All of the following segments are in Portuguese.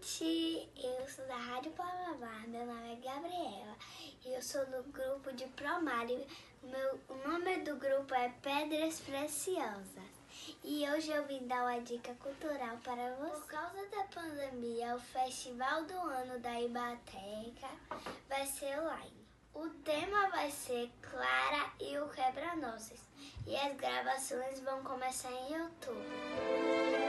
gente! Eu sou da Rádio Palavar, meu nome é Gabriela e eu sou do grupo de Promário. Meu, o nome do grupo é Pedras Preciosas e hoje eu vim dar uma dica cultural para você. Por causa da pandemia, o festival do ano da Ibateca vai ser online. O tema vai ser Clara e o Quebra-Nozes e as gravações vão começar em outubro.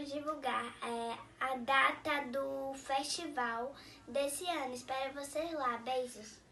Vamos divulgar é, a data do festival desse ano. Espero vocês lá. Beijos!